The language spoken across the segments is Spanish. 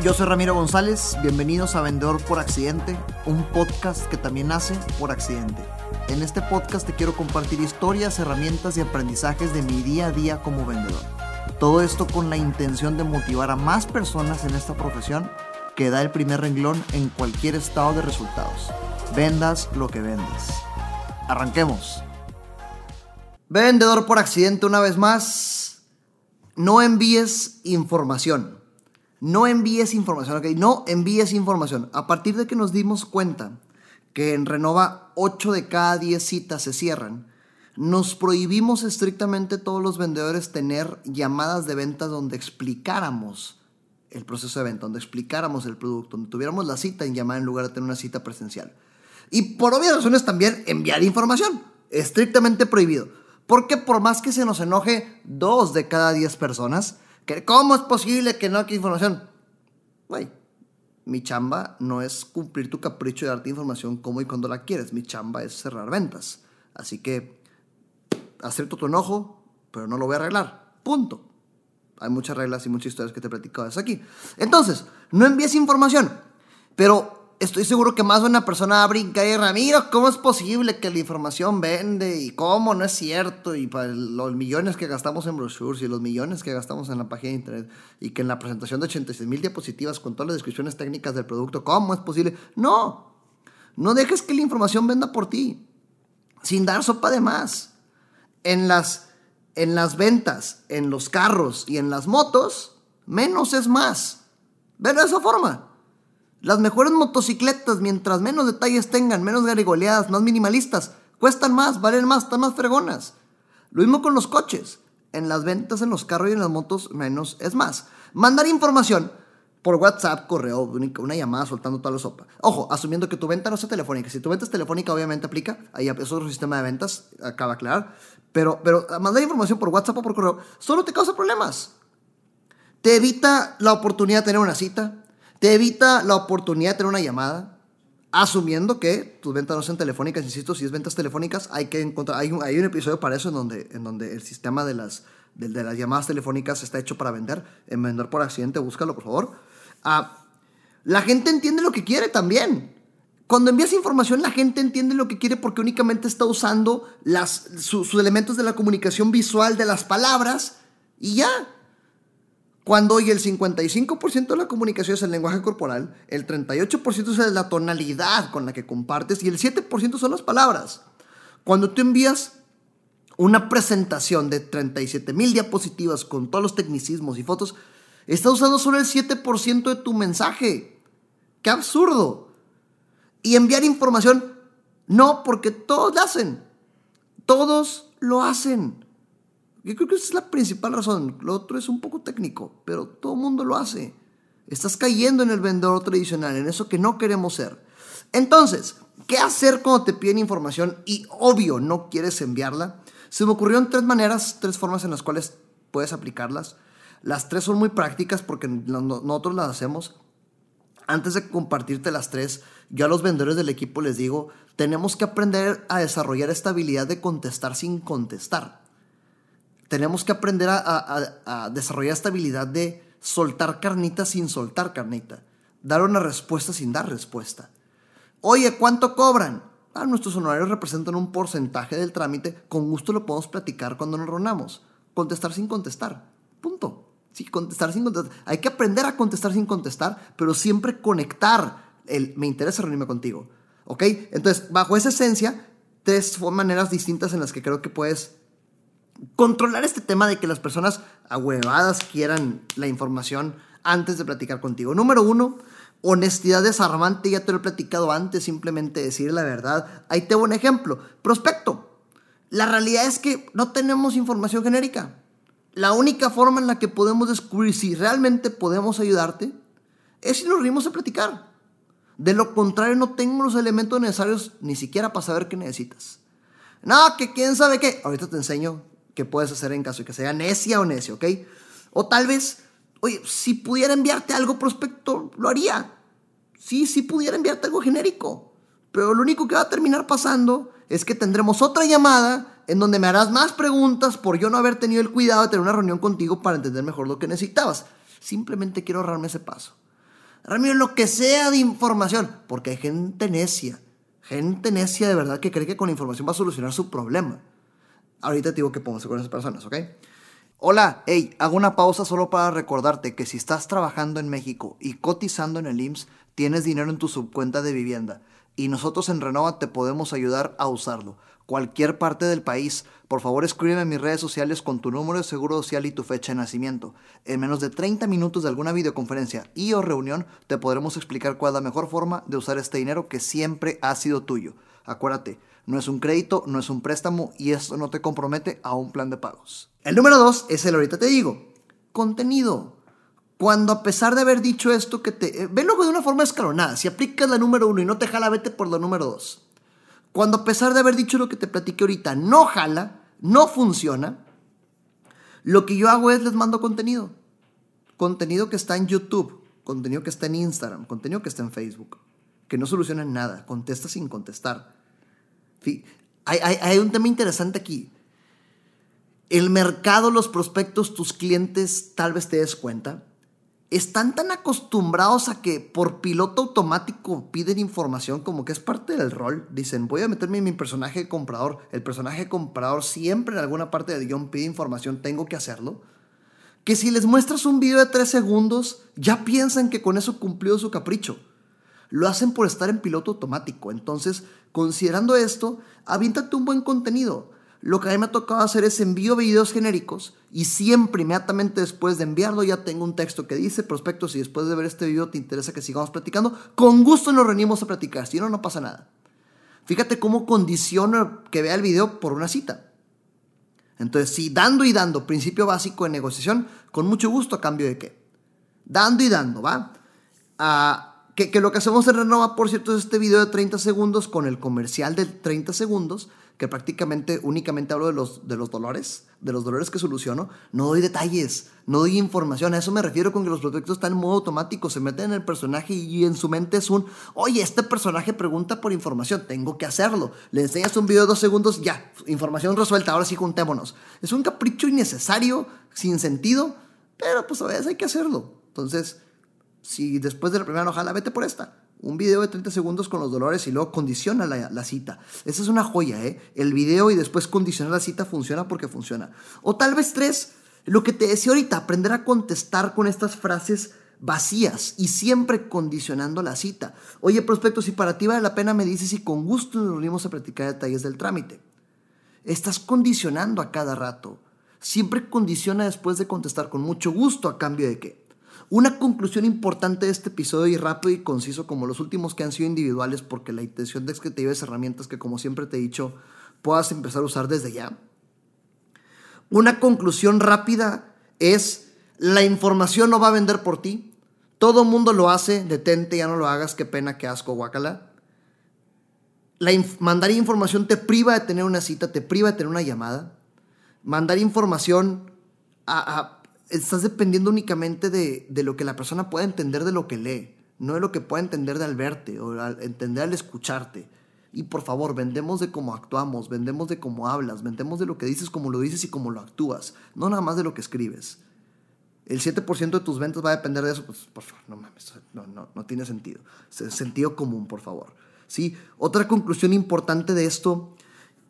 Yo soy Ramiro González, bienvenidos a Vendedor por Accidente, un podcast que también nace por accidente. En este podcast te quiero compartir historias, herramientas y aprendizajes de mi día a día como vendedor. Todo esto con la intención de motivar a más personas en esta profesión que da el primer renglón en cualquier estado de resultados. Vendas lo que vendes. Arranquemos. Vendedor por accidente una vez más. No envíes información. No envíes información, ¿ok? No envíes información. A partir de que nos dimos cuenta que en Renova 8 de cada 10 citas se cierran, nos prohibimos estrictamente todos los vendedores tener llamadas de ventas donde explicáramos el proceso de venta, donde explicáramos el producto, donde tuviéramos la cita en llamada en lugar de tener una cita presencial. Y por obvias razones también enviar información, estrictamente prohibido. Porque por más que se nos enoje dos de cada 10 personas, ¿Cómo es posible que no hay información? Güey, mi chamba no es cumplir tu capricho de darte información como y cuando la quieres. Mi chamba es cerrar ventas. Así que acepto tu enojo, pero no lo voy a arreglar. Punto. Hay muchas reglas y muchas historias que te he platicado desde aquí. Entonces, no envíes información, pero estoy seguro que más de una persona va a brincar y Ramiro, ¿cómo es posible que la información vende? ¿Y cómo no es cierto? Y para los millones que gastamos en brochures y los millones que gastamos en la página de internet y que en la presentación de 86 mil diapositivas con todas las descripciones técnicas del producto, ¿cómo es posible? No, no dejes que la información venda por ti, sin dar sopa de más. En las, en las ventas, en los carros y en las motos, menos es más. Ve de esa forma. Las mejores motocicletas, mientras menos detalles tengan, menos garigoleadas, más minimalistas, cuestan más, valen más, están más fregonas. Lo mismo con los coches. En las ventas, en los carros y en las motos, menos es más. Mandar información por WhatsApp, correo, una llamada soltando toda la sopa. Ojo, asumiendo que tu venta no sea telefónica. Si tu venta es telefónica, obviamente aplica. Ahí es otro sistema de ventas, acaba aclarar. Pero, pero mandar información por WhatsApp o por correo solo te causa problemas. Te evita la oportunidad de tener una cita te evita la oportunidad de tener una llamada, asumiendo que tus ventas no sean telefónicas. Insisto, si es ventas telefónicas, hay que encontrar. Hay un, hay un episodio para eso en donde, en donde el sistema de las, de, las llamadas telefónicas está hecho para vender. En vender por accidente, búscalo, por favor. Ah, la gente entiende lo que quiere también. Cuando envías información, la gente entiende lo que quiere porque únicamente está usando las, sus elementos de la comunicación visual de las palabras y ya. Cuando hoy el 55% de la comunicación es el lenguaje corporal, el 38% es la tonalidad con la que compartes y el 7% son las palabras. Cuando tú envías una presentación de 37 mil diapositivas con todos los tecnicismos y fotos, estás usando solo el 7% de tu mensaje. ¡Qué absurdo! Y enviar información, no, porque todos lo hacen. Todos lo hacen. Yo creo que esa es la principal razón. Lo otro es un poco técnico, pero todo el mundo lo hace. Estás cayendo en el vendedor tradicional, en eso que no queremos ser. Entonces, ¿qué hacer cuando te piden información y obvio no quieres enviarla? Se me ocurrieron tres maneras, tres formas en las cuales puedes aplicarlas. Las tres son muy prácticas porque nosotros las hacemos. Antes de compartirte las tres, yo a los vendedores del equipo les digo, tenemos que aprender a desarrollar esta habilidad de contestar sin contestar tenemos que aprender a, desarrollar esta habilidad de soltar carnita sin soltar carnita. Dar una respuesta sin dar respuesta. Oye, ¿cuánto cobran? Ah, nuestros honorarios representan un porcentaje del trámite. Con gusto lo podemos platicar cuando nos reunamos. Contestar sin contestar. Punto. Sí, contestar sin contestar. Hay que aprender a contestar sin contestar, pero siempre conectar el me interesa reunirme contigo. ¿Ok? Entonces, bajo esa esencia, tres maneras distintas en las que creo que puedes controlar este tema de que las personas ahuevadas quieran la información antes de platicar contigo. Número uno, honestidad desarmante, ya te lo he platicado antes, simplemente decir la verdad. Ahí te un ejemplo. Prospecto. La realidad es que no tenemos información genérica. La única forma en la que podemos descubrir si realmente podemos ayudarte es si nos reunimos a platicar. De lo contrario, no tengo los elementos necesarios ni siquiera para saber qué necesitas. No, que quién sabe qué. Ahorita te enseño que puedes hacer en caso de que sea necia o necio, ¿ok? O tal vez, oye, si pudiera enviarte algo prospecto, lo haría. Sí, sí pudiera enviarte algo genérico. Pero lo único que va a terminar pasando es que tendremos otra llamada en donde me harás más preguntas por yo no haber tenido el cuidado de tener una reunión contigo para entender mejor lo que necesitabas. Simplemente quiero ahorrarme ese paso. Ramiro, lo que sea de información, porque hay gente necia, gente necia de verdad que cree que con la información va a solucionar su problema. Ahorita te digo que pongo con esas personas, ¿ok? Hola, hey, hago una pausa solo para recordarte que si estás trabajando en México y cotizando en el IMSS, tienes dinero en tu subcuenta de vivienda y nosotros en Renova te podemos ayudar a usarlo. Cualquier parte del país, por favor escríbeme en mis redes sociales con tu número de seguro social y tu fecha de nacimiento. En menos de 30 minutos de alguna videoconferencia y o reunión te podremos explicar cuál es la mejor forma de usar este dinero que siempre ha sido tuyo. Acuérdate, no es un crédito, no es un préstamo y esto no te compromete a un plan de pagos. El número dos es el ahorita te digo, contenido. Cuando a pesar de haber dicho esto que te... Eh, luego de una forma escalonada. Si aplicas la número uno y no te jala, vete por la número dos. Cuando a pesar de haber dicho lo que te platiqué ahorita, no jala, no funciona, lo que yo hago es les mando contenido. Contenido que está en YouTube, contenido que está en Instagram, contenido que está en Facebook, que no soluciona nada, contesta sin contestar. Hay, un tema interesante aquí. El mercado, los prospectos, tus clientes, tal vez te des cuenta, están tan acostumbrados a que por piloto automático piden información como que es parte del rol. Dicen, voy a meterme en mi personaje comprador. El personaje comprador siempre en alguna parte del guion pide información, tengo que hacerlo. Que si les muestras un video de tres segundos, ya piensan que con eso cumplió su capricho. Lo hacen por estar en piloto automático. Entonces, Considerando esto, aviéntate un buen contenido. Lo que a mí me ha tocado hacer es envío videos genéricos y siempre inmediatamente después de enviarlo ya tengo un texto que dice, prospectos, si después de ver este video te interesa que sigamos platicando, con gusto nos reunimos a platicar, si no, no pasa nada. Fíjate cómo condiciono que vea el video por una cita. Entonces, si dando y dando, principio básico de negociación, con mucho gusto a cambio de qué. Dando y dando, ¿va? A que, lo que hacemos en Renova, por cierto, es este video de 30 segundos con el comercial de 30 segundos, que prácticamente únicamente hablo de los, de los dolores, de los dolores que soluciono. No doy detalles, no doy información. A eso me refiero con que los proyectos están en modo automático, se meten en el personaje y en su mente es un, oye, este personaje pregunta por información, tengo que hacerlo. Le enseñas un video de dos segundos, ya, información resuelta, ahora sí juntémonos. Es un capricho innecesario, sin sentido, pero pues a veces hay que hacerlo. Entonces, si después de la primera no vete por esta. Un video de 30 segundos con los dolores y luego condiciona la, cita. Esa es una joya, ¿eh? El video y después condicionar la cita funciona porque funciona. O tal vez tres, lo que te decía ahorita, aprender a contestar con estas frases vacías y siempre condicionando la cita. Oye, prospecto, si para ti vale la pena, me dices y con gusto nos reunimos a practicar detalles del trámite. Estás condicionando a cada rato. Siempre condiciona después de contestar con mucho gusto a cambio de qué. Una conclusión importante de este episodio y rápido y conciso como los últimos que han sido individuales porque la intención es que te lleves herramientas que como siempre te he dicho puedas empezar a usar desde ya. Una conclusión rápida es la información no va a vender por ti. Todo mundo lo hace, detente, ya no lo hagas, qué pena, qué asco, guácala. La mandar información te priva de tener una cita, te priva de tener una llamada. Mandar información a estás dependiendo únicamente de, lo que la persona pueda entender de lo que lee, no de lo que pueda entender de al verte o al entender al escucharte. Y por favor, vendemos de cómo actuamos, vendemos de cómo hablas, vendemos de lo que dices, cómo lo dices y cómo lo actúas, no nada más de lo que escribes. El 7% de tus ventas va a depender de eso, pues por favor, no mames, no, no, no tiene sentido. Sentido común, por favor. ¿Sí? Otra conclusión importante de esto,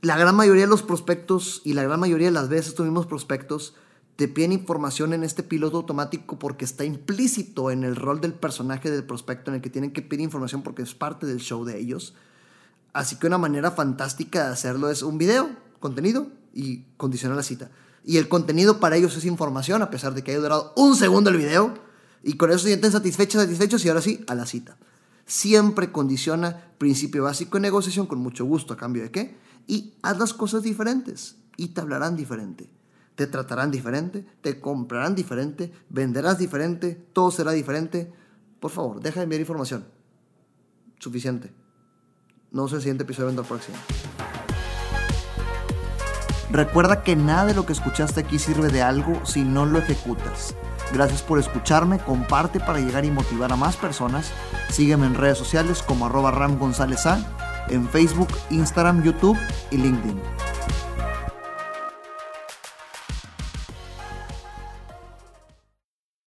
la gran mayoría de los prospectos y la gran mayoría de las veces estos mismos prospectos te piden información en este piloto automático porque está implícito en el rol del personaje del prospecto en el que tienen que pedir información porque es parte del show de ellos. Así que una manera fantástica de hacerlo es un video, contenido y condicionar la cita. Y el contenido para ellos es información, a pesar de que haya durado un segundo el video. Y con eso se sienten satisfechos, satisfechos y ahora sí, a la cita. Siempre condiciona principio básico de negociación con mucho gusto, a cambio de qué. Y haz las cosas diferentes y te hablarán diferente te tratarán diferente, te comprarán diferente, venderás diferente, todo será diferente. Por favor, deja de enviar información. Suficiente. No sé el siguiente episodio de Próximo. Recuerda que nada de lo que escuchaste aquí sirve de algo si no lo ejecutas. Gracias por escucharme, comparte para llegar y motivar a más personas. Sígueme en redes sociales como arroba Ram González en Facebook, Instagram, YouTube y LinkedIn.